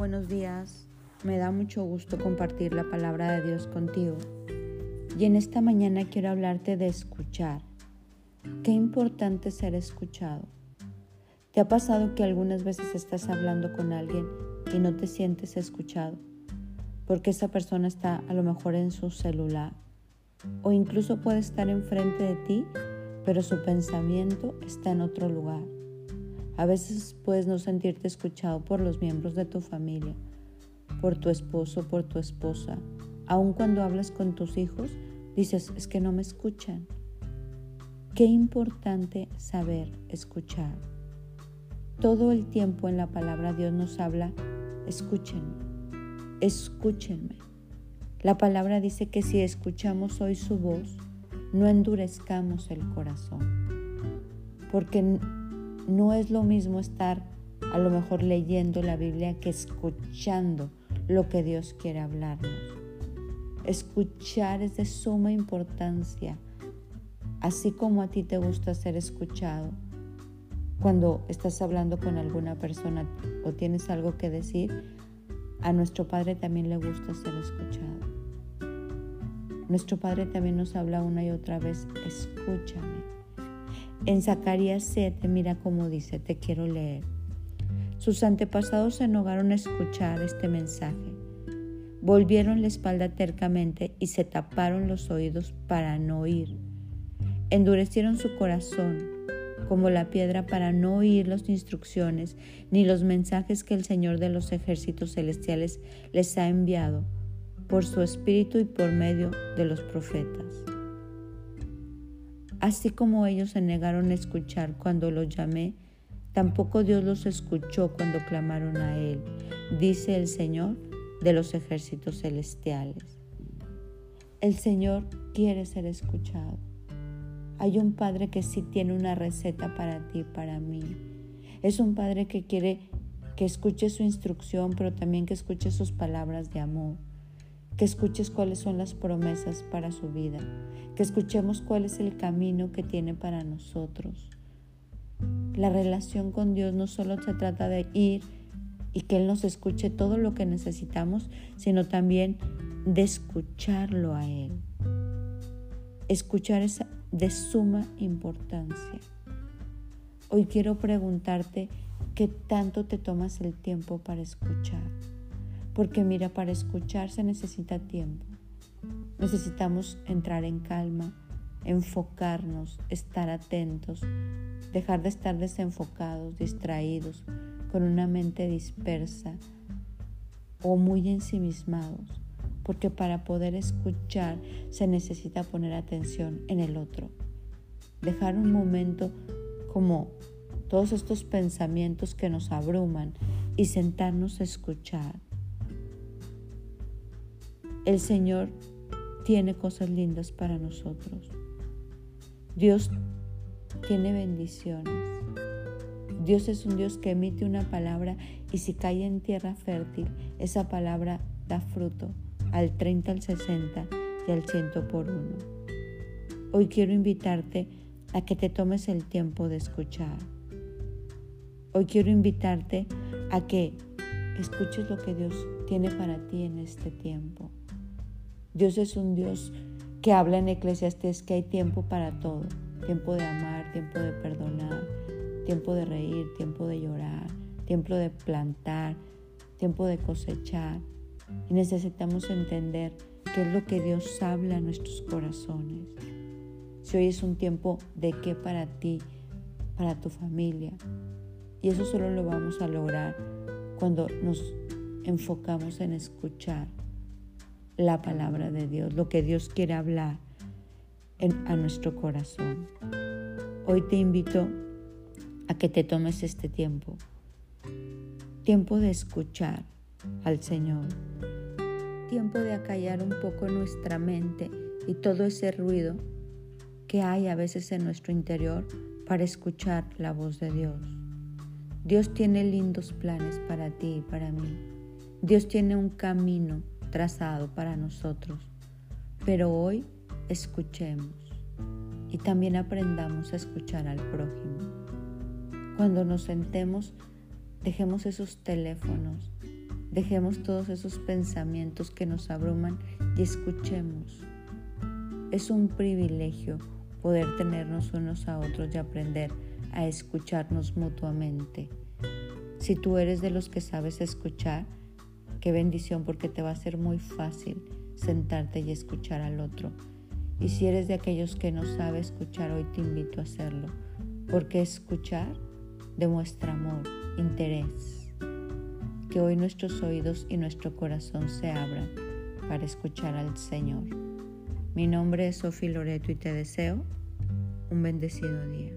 buenos días. Me da mucho gusto compartir la palabra de Dios contigo. Y en esta mañana quiero hablarte de escuchar. Qué importante ser escuchado. ¿Te ha pasado que algunas veces estás hablando con alguien y no te sientes escuchado? Porque esa persona está a lo mejor en su celular o incluso puede estar enfrente de ti, pero su pensamiento está en otro lugar. A veces puedes no sentirte escuchado por los miembros de tu familia, por tu esposo, por tu esposa. Aun cuando hablas con tus hijos, dices, es que no me escuchan. Qué importante saber escuchar. Todo el tiempo en la palabra Dios nos habla, escúchenme, escúchenme. La palabra dice que si escuchamos hoy su voz, no endurezcamos el corazón, porque no es lo mismo estar a lo mejor leyendo la Biblia que escuchando lo que Dios quiere hablarnos. Escuchar es de suma importancia, así como a ti te gusta ser escuchado. Cuando estás hablando con alguna persona o tienes algo que decir, a nuestro Padre también le gusta ser escuchado. Nuestro Padre también nos habla una y otra vez, escúchame. En Zacarías 7, mira cómo dice, te quiero leer. Sus antepasados se negaron a escuchar este mensaje. Volvieron la espalda tercamente y se taparon los oídos para no oír. Endurecieron su corazón como la piedra para no oír las instrucciones ni los mensajes que el Señor de los ejércitos celestiales les ha enviado por su espíritu y por medio de los profetas. Así como ellos se negaron a escuchar cuando los llamé, tampoco Dios los escuchó cuando clamaron a Él, dice el Señor de los ejércitos celestiales. El Señor quiere ser escuchado. Hay un Padre que sí tiene una receta para ti, para mí. Es un Padre que quiere que escuches su instrucción, pero también que escuches sus palabras de amor que escuches cuáles son las promesas para su vida, que escuchemos cuál es el camino que tiene para nosotros. La relación con Dios no solo se trata de ir y que Él nos escuche todo lo que necesitamos, sino también de escucharlo a Él. Escuchar es de suma importancia. Hoy quiero preguntarte qué tanto te tomas el tiempo para escuchar. Porque mira, para escuchar se necesita tiempo. Necesitamos entrar en calma, enfocarnos, estar atentos, dejar de estar desenfocados, distraídos, con una mente dispersa o muy ensimismados. Porque para poder escuchar se necesita poner atención en el otro. Dejar un momento como todos estos pensamientos que nos abruman y sentarnos a escuchar el Señor tiene cosas lindas para nosotros. Dios tiene bendiciones. Dios es un Dios que emite una palabra y si cae en tierra fértil, esa palabra da fruto al 30, al 60 y al 100 por uno. Hoy quiero invitarte a que te tomes el tiempo de escuchar. Hoy quiero invitarte a que escuches lo que Dios tiene para ti en este tiempo. Dios es un Dios que habla en Eclesiastes que hay tiempo para todo. Tiempo de amar, tiempo de perdonar, tiempo de reír, tiempo de llorar, tiempo de plantar, tiempo de cosechar. Y necesitamos entender qué es lo que Dios habla a nuestros corazones. Si hoy es un tiempo de qué para ti, para tu familia. Y eso solo lo vamos a lograr cuando nos enfocamos en escuchar la palabra de Dios, lo que Dios quiere hablar a nuestro corazón. Hoy te invito a que te tomes este tiempo, tiempo de escuchar al Señor, tiempo de acallar un poco nuestra mente y todo ese ruido que hay a veces en nuestro interior para escuchar la voz de Dios. Dios tiene lindos planes para ti y para mí. Dios tiene un camino trazado para nosotros. Pero hoy escuchemos y también aprendamos a escuchar al prójimo. Cuando nos sentemos, dejemos esos teléfonos Dejemos todos esos pensamientos que nos abruman y escuchemos. Es un privilegio poder tenernos unos a otros y aprender a escucharnos mutuamente. Si tú eres de los que sabes escuchar, qué bendición porque te va a ser muy fácil sentarte y escuchar al otro. Y si eres de aquellos que no sabe escuchar, hoy te invito a hacerlo, porque escuchar demuestra amor, interés. Que hoy nuestros oídos y nuestro corazón se abran para escuchar al Señor. Mi nombre es Sofía Loreto y te deseo un bendecido día.